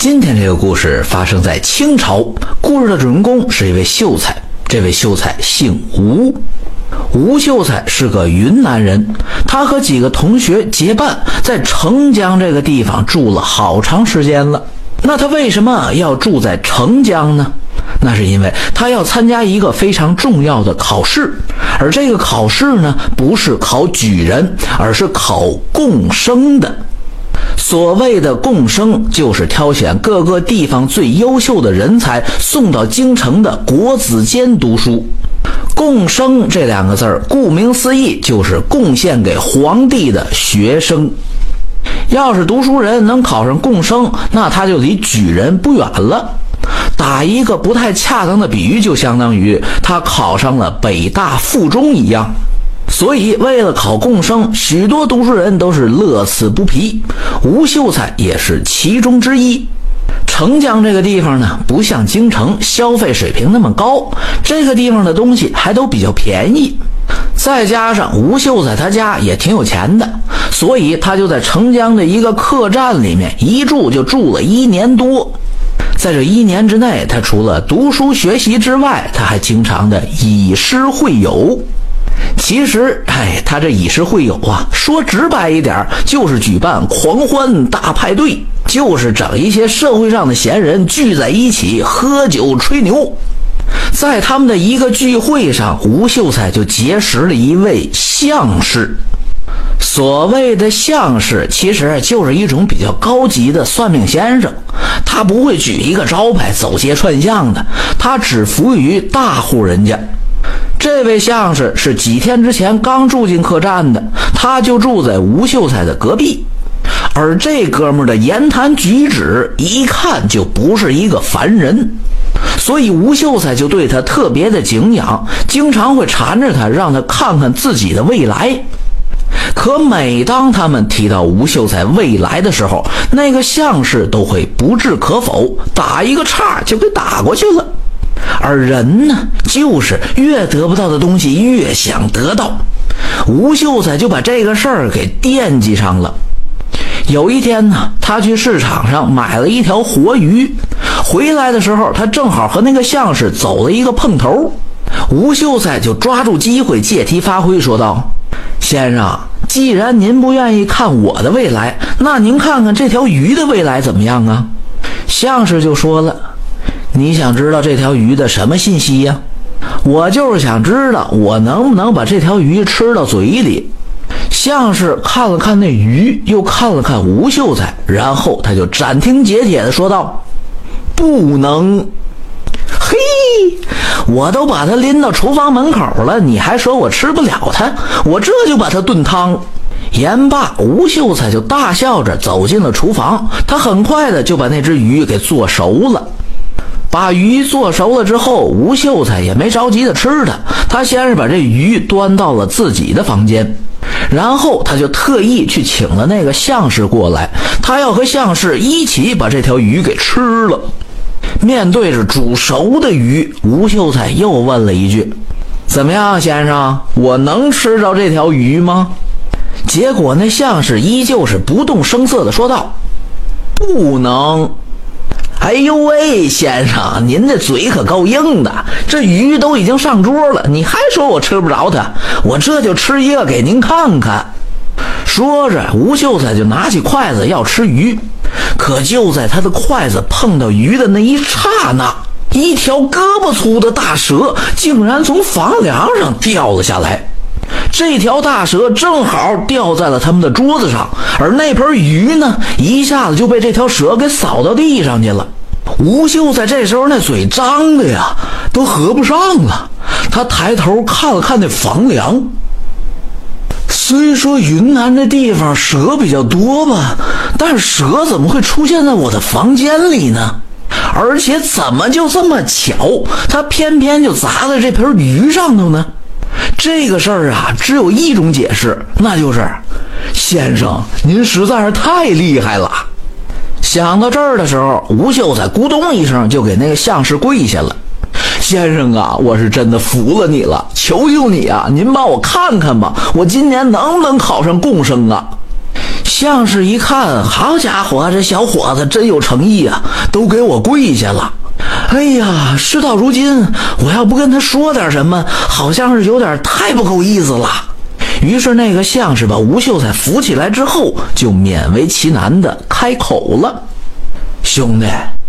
今天这个故事发生在清朝，故事的主人公是一位秀才，这位秀才姓吴。吴秀才是个云南人，他和几个同学结伴在澄江这个地方住了好长时间了。那他为什么要住在澄江呢？那是因为他要参加一个非常重要的考试，而这个考试呢，不是考举人，而是考贡生的。所谓的贡生，就是挑选各个地方最优秀的人才，送到京城的国子监读书。贡生这两个字儿，顾名思义，就是贡献给皇帝的学生。要是读书人能考上贡生，那他就离举人不远了。打一个不太恰当的比喻，就相当于他考上了北大附中一样。所以，为了考贡生，许多读书人都是乐此不疲。吴秀才也是其中之一。澄江这个地方呢，不像京城消费水平那么高，这个地方的东西还都比较便宜。再加上吴秀才他家也挺有钱的，所以他就在澄江的一个客栈里面一住就住了一年多。在这一年之内，他除了读书学习之外，他还经常的以诗会友。其实，哎，他这以诗会友啊，说直白一点，就是举办狂欢大派对，就是整一些社会上的闲人聚在一起喝酒吹牛。在他们的一个聚会上，吴秀才就结识了一位相士。所谓的相士，其实就是一种比较高级的算命先生。他不会举一个招牌走街串巷的，他只服务于大户人家。这位相士是几天之前刚住进客栈的，他就住在吴秀才的隔壁。而这哥们的言谈举止一看就不是一个凡人，所以吴秀才就对他特别的敬仰，经常会缠着他，让他看看自己的未来。可每当他们提到吴秀才未来的时候，那个相士都会不置可否，打一个岔就给打过去了。而人呢，就是越得不到的东西越想得到。吴秀才就把这个事儿给惦记上了。有一天呢，他去市场上买了一条活鱼，回来的时候，他正好和那个相士走了一个碰头。吴秀才就抓住机会借题发挥，说道：“先生，既然您不愿意看我的未来，那您看看这条鱼的未来怎么样啊？”相士就说了。你想知道这条鱼的什么信息呀？我就是想知道我能不能把这条鱼吃到嘴里。像是看了看那鱼，又看了看吴秀才，然后他就斩钉截铁地说道：“不能！嘿，我都把它拎到厨房门口了，你还说我吃不了它？我这就把它炖汤。”言罢，吴秀才就大笑着走进了厨房，他很快的就把那只鱼给做熟了。把鱼做熟了之后，吴秀才也没着急的吃它。他先是把这鱼端到了自己的房间，然后他就特意去请了那个相士过来，他要和相士一起把这条鱼给吃了。面对着煮熟的鱼，吴秀才又问了一句：“怎么样，先生，我能吃着这条鱼吗？”结果那相士依旧是不动声色的说道：“不能。”哎呦喂，先生，您这嘴可够硬的！这鱼都已经上桌了，你还说我吃不着它？我这就吃一个给您看看。说着，吴秀才就拿起筷子要吃鱼，可就在他的筷子碰到鱼的那一刹那，一条胳膊粗的大蛇竟然从房梁上掉了下来。这条大蛇正好掉在了他们的桌子上，而那盆鱼呢，一下子就被这条蛇给扫到地上去了。吴秀才这时候那嘴张的呀，都合不上了。他抬头看了看那房梁，虽说云南这地方蛇比较多吧，但是蛇怎么会出现在我的房间里呢？而且怎么就这么巧，它偏偏就砸在这盆鱼上头呢？这个事儿啊，只有一种解释，那就是先生您实在是太厉害了。想到这儿的时候，吴秀才咕咚一声就给那个相士跪下了。先生啊，我是真的服了你了，求求你啊，您帮我看看吧，我今年能不能考上贡生啊？相士一看，好家伙，这小伙子真有诚意啊，都给我跪下了。哎呀，事到如今，我要不跟他说点什么，好像是有点太不够意思了。于是那个相士把吴秀才扶起来之后，就勉为其难的开口了：“兄弟，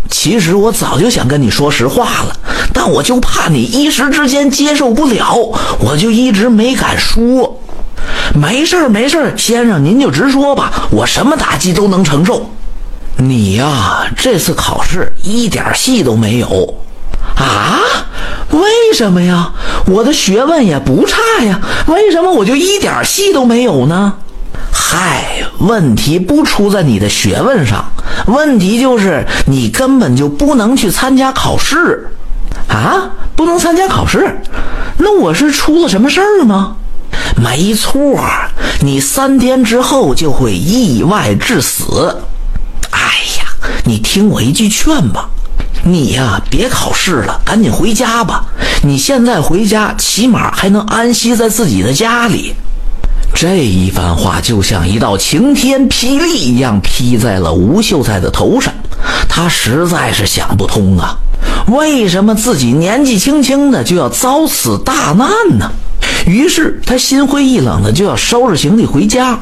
其实我早就想跟你说实话了，但我就怕你一时之间接受不了，我就一直没敢说。”没事儿，没事儿，先生您就直说吧，我什么打击都能承受。你呀，这次考试一点戏都没有啊？为什么呀？我的学问也不差呀，为什么我就一点戏都没有呢？嗨，问题不出在你的学问上，问题就是你根本就不能去参加考试啊！不能参加考试，那我是出了什么事儿吗？没错，你三天之后就会意外致死。哎呀，你听我一句劝吧，你呀别考试了，赶紧回家吧。你现在回家，起码还能安息在自己的家里。这一番话就像一道晴天霹雳一样劈在了吴秀才的头上，他实在是想不通啊，为什么自己年纪轻轻的就要遭此大难呢？于是他心灰意冷的就要收拾行李回家，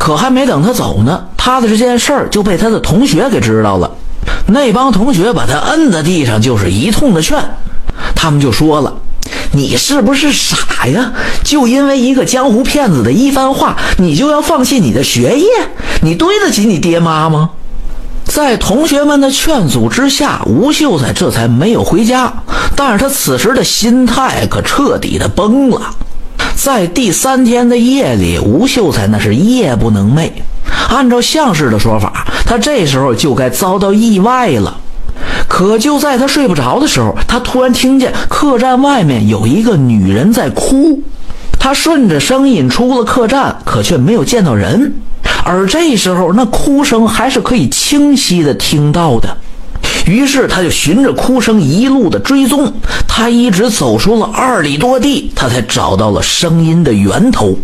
可还没等他走呢，他的这件事儿就被他的同学给知道了。那帮同学把他摁在地上，就是一通的劝。他们就说了：“你是不是傻呀？就因为一个江湖骗子的一番话，你就要放弃你的学业？你对得起你爹妈吗？”在同学们的劝阻之下，吴秀才这才没有回家。但是他此时的心态可彻底的崩了。在第三天的夜里，吴秀才那是夜不能寐。按照相士的说法，他这时候就该遭到意外了。可就在他睡不着的时候，他突然听见客栈外面有一个女人在哭。他顺着声音出了客栈，可却没有见到人。而这时候，那哭声还是可以清晰的听到的。于是，他就循着哭声一路的追踪，他一直走出了二里多地，他才找到了声音的源头。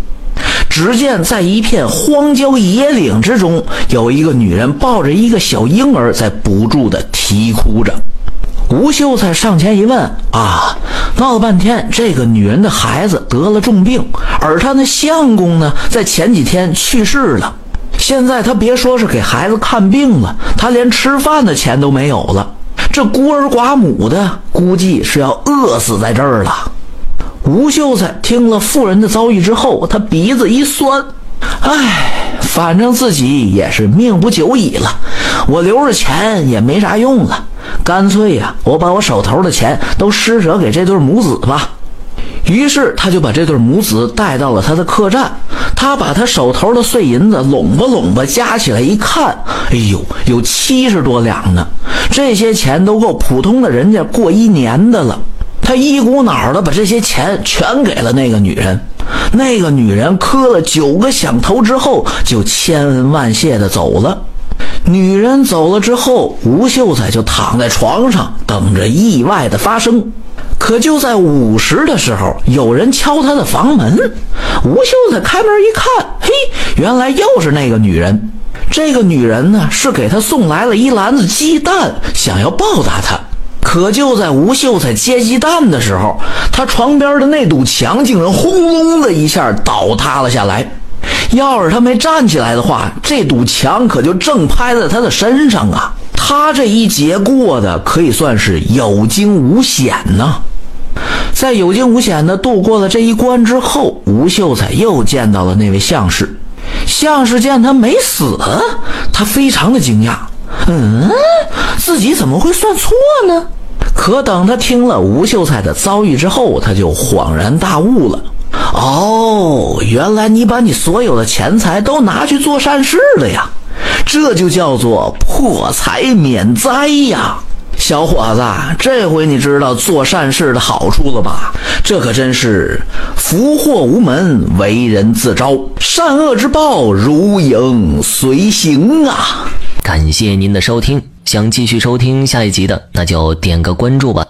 只见在一片荒郊野岭之中，有一个女人抱着一个小婴儿，在不住的啼哭着。吴秀才上前一问：“啊，闹了半天，这个女人的孩子得了重病，而她那相公呢，在前几天去世了。”现在他别说是给孩子看病了，他连吃饭的钱都没有了。这孤儿寡母的，估计是要饿死在这儿了。吴秀才听了妇人的遭遇之后，他鼻子一酸，唉，反正自己也是命不久矣了，我留着钱也没啥用了，干脆呀，我把我手头的钱都施舍给这对母子吧。于是他就把这对母子带到了他的客栈。他把他手头的碎银子拢吧拢吧加起来一看，哎呦，有七十多两呢！这些钱都够普通的人家过一年的了。他一股脑的把这些钱全给了那个女人。那个女人磕了九个响头之后，就千恩万谢的走了。女人走了之后，吴秀才就躺在床上等着意外的发生。可就在午时的时候，有人敲他的房门。吴秀才开门一看，嘿，原来又是那个女人。这个女人呢，是给他送来了一篮子鸡蛋，想要报答他。可就在吴秀才接鸡蛋的时候，他床边的那堵墙竟然轰隆的一下倒塌了下来。要是他没站起来的话，这堵墙可就正拍在他的身上啊！他这一劫过的可以算是有惊无险呢。在有惊无险的度过了这一关之后，吴秀才又见到了那位相士。相士见他没死，他非常的惊讶。嗯，自己怎么会算错呢？可等他听了吴秀才的遭遇之后，他就恍然大悟了。哦，原来你把你所有的钱财都拿去做善事了呀！这就叫做破财免灾呀！小伙子，这回你知道做善事的好处了吧？这可真是福祸无门，为人自招，善恶之报如影随形啊！感谢您的收听，想继续收听下一集的，那就点个关注吧。